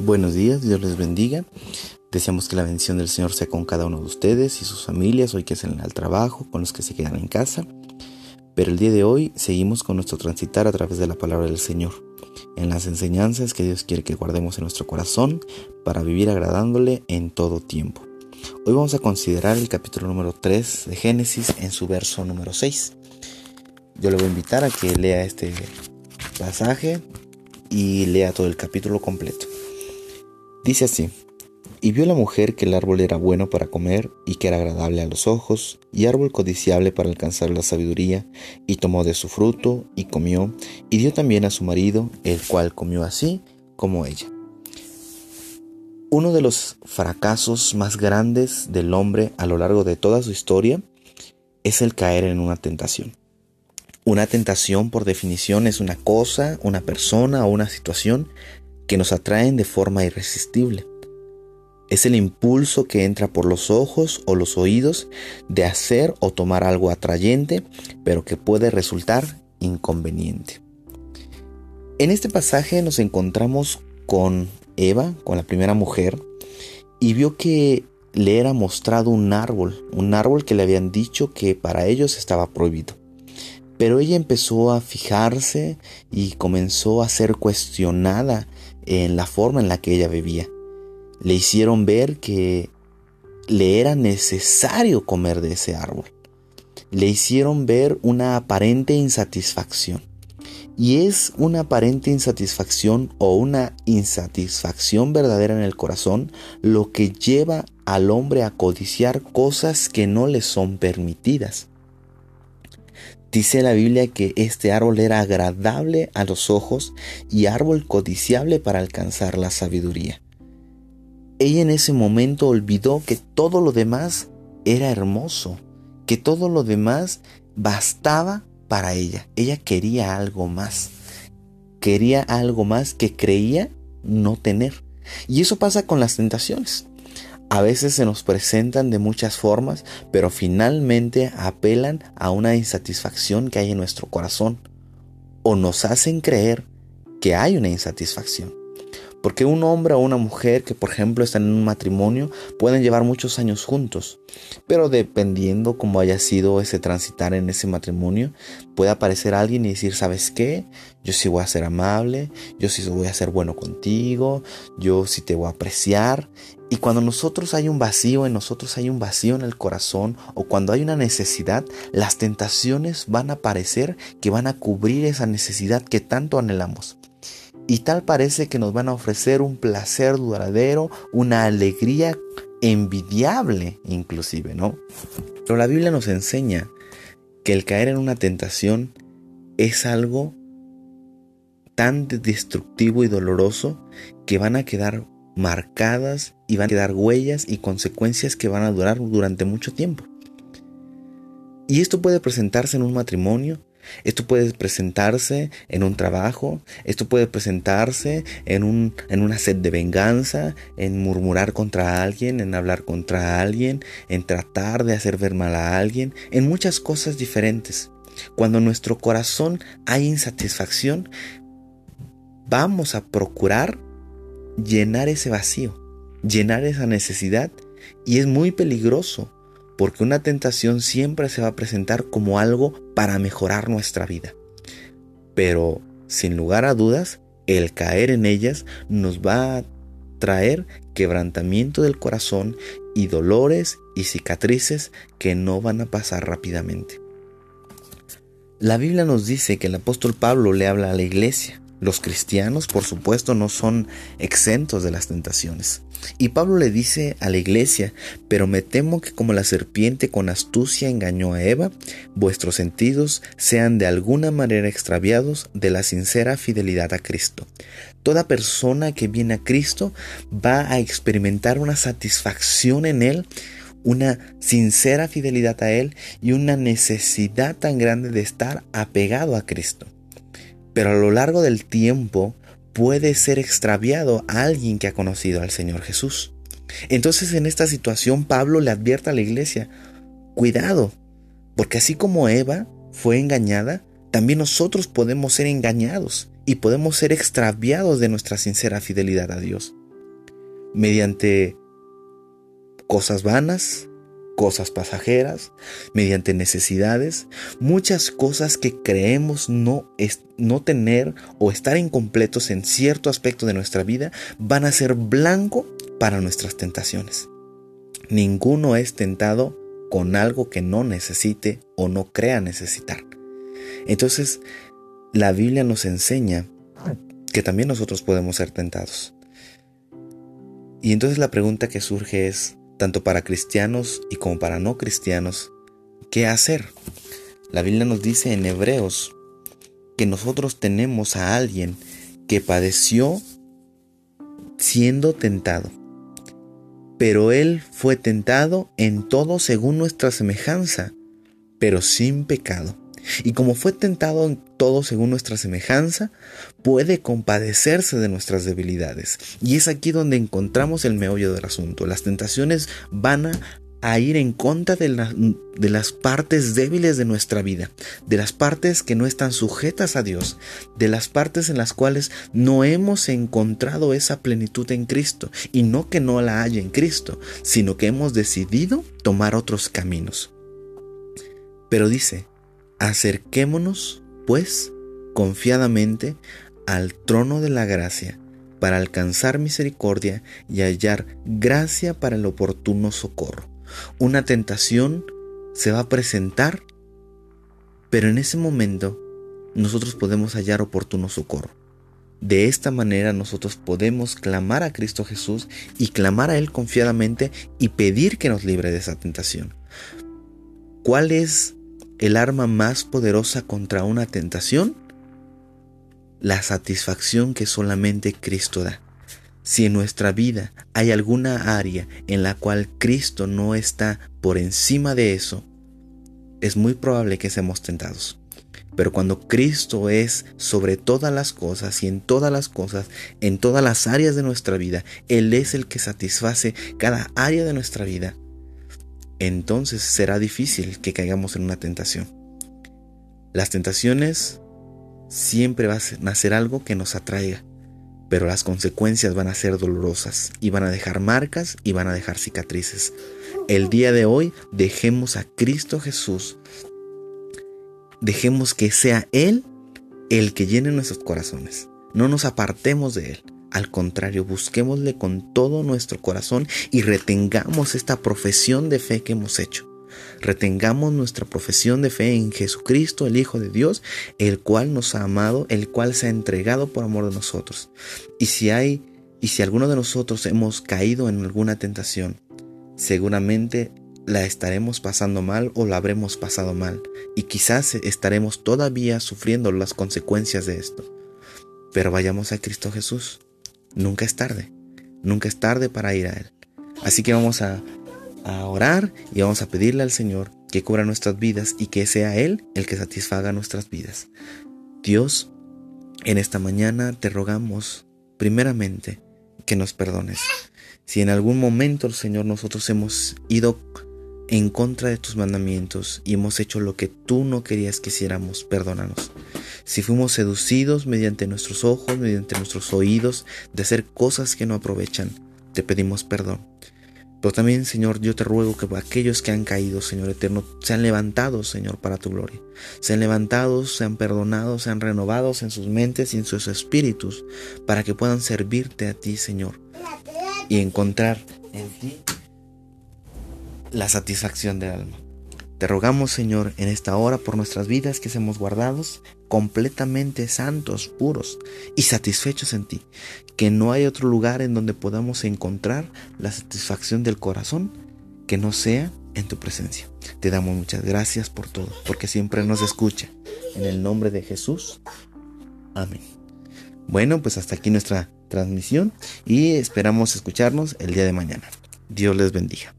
Buenos días, Dios les bendiga. Deseamos que la bendición del Señor sea con cada uno de ustedes y sus familias, hoy que salen al trabajo, con los que se quedan en casa. Pero el día de hoy seguimos con nuestro transitar a través de la palabra del Señor, en las enseñanzas que Dios quiere que guardemos en nuestro corazón para vivir agradándole en todo tiempo. Hoy vamos a considerar el capítulo número 3 de Génesis en su verso número 6. Yo le voy a invitar a que lea este pasaje y lea todo el capítulo completo. Dice así, y vio la mujer que el árbol era bueno para comer y que era agradable a los ojos, y árbol codiciable para alcanzar la sabiduría, y tomó de su fruto y comió, y dio también a su marido, el cual comió así como ella. Uno de los fracasos más grandes del hombre a lo largo de toda su historia es el caer en una tentación. Una tentación por definición es una cosa, una persona o una situación que nos atraen de forma irresistible. Es el impulso que entra por los ojos o los oídos de hacer o tomar algo atrayente, pero que puede resultar inconveniente. En este pasaje nos encontramos con Eva, con la primera mujer, y vio que le era mostrado un árbol, un árbol que le habían dicho que para ellos estaba prohibido. Pero ella empezó a fijarse y comenzó a ser cuestionada en la forma en la que ella vivía. Le hicieron ver que le era necesario comer de ese árbol. Le hicieron ver una aparente insatisfacción. Y es una aparente insatisfacción o una insatisfacción verdadera en el corazón lo que lleva al hombre a codiciar cosas que no le son permitidas. Dice la Biblia que este árbol era agradable a los ojos y árbol codiciable para alcanzar la sabiduría. Ella en ese momento olvidó que todo lo demás era hermoso, que todo lo demás bastaba para ella. Ella quería algo más. Quería algo más que creía no tener. Y eso pasa con las tentaciones. A veces se nos presentan de muchas formas, pero finalmente apelan a una insatisfacción que hay en nuestro corazón o nos hacen creer que hay una insatisfacción. Porque un hombre o una mujer que por ejemplo están en un matrimonio pueden llevar muchos años juntos, pero dependiendo cómo haya sido ese transitar en ese matrimonio, puede aparecer alguien y decir, ¿sabes qué? Yo sí voy a ser amable, yo sí voy a ser bueno contigo, yo sí te voy a apreciar. Y cuando nosotros hay un vacío, en nosotros hay un vacío en el corazón o cuando hay una necesidad, las tentaciones van a aparecer que van a cubrir esa necesidad que tanto anhelamos. Y tal parece que nos van a ofrecer un placer duradero, una alegría envidiable inclusive, ¿no? Pero la Biblia nos enseña que el caer en una tentación es algo tan destructivo y doloroso que van a quedar marcadas y van a quedar huellas y consecuencias que van a durar durante mucho tiempo. Y esto puede presentarse en un matrimonio, esto puede presentarse en un trabajo, esto puede presentarse en, un, en una sed de venganza, en murmurar contra alguien, en hablar contra alguien, en tratar de hacer ver mal a alguien, en muchas cosas diferentes. Cuando en nuestro corazón hay insatisfacción, vamos a procurar llenar ese vacío, llenar esa necesidad y es muy peligroso porque una tentación siempre se va a presentar como algo para mejorar nuestra vida. Pero, sin lugar a dudas, el caer en ellas nos va a traer quebrantamiento del corazón y dolores y cicatrices que no van a pasar rápidamente. La Biblia nos dice que el apóstol Pablo le habla a la iglesia los cristianos, por supuesto, no son exentos de las tentaciones. Y Pablo le dice a la iglesia, pero me temo que como la serpiente con astucia engañó a Eva, vuestros sentidos sean de alguna manera extraviados de la sincera fidelidad a Cristo. Toda persona que viene a Cristo va a experimentar una satisfacción en Él, una sincera fidelidad a Él y una necesidad tan grande de estar apegado a Cristo pero a lo largo del tiempo puede ser extraviado a alguien que ha conocido al Señor Jesús. Entonces en esta situación Pablo le advierte a la iglesia, cuidado, porque así como Eva fue engañada, también nosotros podemos ser engañados y podemos ser extraviados de nuestra sincera fidelidad a Dios. mediante cosas vanas, cosas pasajeras, mediante necesidades, muchas cosas que creemos no, no tener o estar incompletos en cierto aspecto de nuestra vida van a ser blanco para nuestras tentaciones. Ninguno es tentado con algo que no necesite o no crea necesitar. Entonces, la Biblia nos enseña que también nosotros podemos ser tentados. Y entonces la pregunta que surge es, tanto para cristianos y como para no cristianos, ¿qué hacer? La Biblia nos dice en Hebreos que nosotros tenemos a alguien que padeció siendo tentado. Pero él fue tentado en todo según nuestra semejanza, pero sin pecado. Y como fue tentado en todo según nuestra semejanza, puede compadecerse de nuestras debilidades. Y es aquí donde encontramos el meollo del asunto. Las tentaciones van a, ir en contra de, de las partes débiles de nuestra vida, de las partes que no están sujetas a Dios, de las partes en las cuales no hemos encontrado esa plenitud en Cristo. Y no que no la haya en Cristo, sino que hemos decidido tomar otros caminos. Pero dice, Acerquémonos, pues, confiadamente al trono de la gracia para alcanzar misericordia y hallar gracia para el oportuno socorro. Una tentación se va a presentar, pero en ese momento nosotros podemos hallar oportuno socorro. De esta manera nosotros podemos clamar a Cristo Jesús y clamar a Él confiadamente y pedir que nos libre de esa tentación. ¿Cuál es el arma más poderosa contra una tentación? La satisfacción que solamente Cristo da. Si en nuestra vida hay alguna área en la cual Cristo no está por encima de eso, es muy probable que seamos tentados. Pero cuando Cristo es sobre todas las cosas y en todas las cosas, en todas las áreas de nuestra vida, Él es el que satisface cada área de nuestra vida, entonces será difícil que caigamos en una tentación. Las tentaciones siempre van a ser algo que nos atraiga, pero las consecuencias van a ser dolorosas y van a dejar marcas y van a dejar cicatrices. El día de hoy dejemos a Cristo Jesús, dejemos que sea Él el que llene nuestros corazones. No nos apartemos de Él. Al contrario, busquémosle con todo nuestro corazón y retengamos esta profesión de fe que hemos hecho. Retengamos nuestra profesión de fe en Jesucristo, el Hijo de Dios, el cual nos ha amado, el cual se ha entregado por amor de nosotros. Y si hay, y si alguno de nosotros hemos caído en alguna tentación, seguramente la estaremos pasando mal o la habremos pasado mal. Y quizás estaremos todavía sufriendo las consecuencias de esto. Pero vayamos a Cristo Jesús nunca es tarde. Nunca es tarde para ir a Él. Así que vamos a, orar y vamos a pedirle al Señor que cubra nuestras vidas y que sea Él el que satisfaga nuestras vidas. Dios, en esta mañana te rogamos primeramente que nos perdones. Si en algún momento, Señor, nosotros hemos ido en contra de tus mandamientos y hemos hecho lo que tú no querías que hiciéramos, perdónanos. Si fuimos seducidos mediante nuestros ojos, mediante nuestros oídos, de hacer cosas que no aprovechan, te pedimos perdón. Pero también, Señor, yo te ruego que aquellos que han caído, Señor eterno, sean levantados, Señor, para tu gloria. Sean levantados, sean perdonados, sean renovados en sus mentes y en sus espíritus, para que puedan servirte a ti, Señor, y encontrar en ti la satisfacción del alma. Te rogamos, Señor, en esta hora por nuestras vidas que seamos guardados completamente santos, puros y satisfechos en ti. Que no hay otro lugar en donde podamos encontrar la satisfacción del corazón que no sea en tu presencia. Te damos muchas gracias por todo, porque siempre nos escucha. En el nombre de Jesús. Amén. Bueno, pues hasta aquí nuestra transmisión y esperamos escucharnos el día de mañana. Dios les bendiga.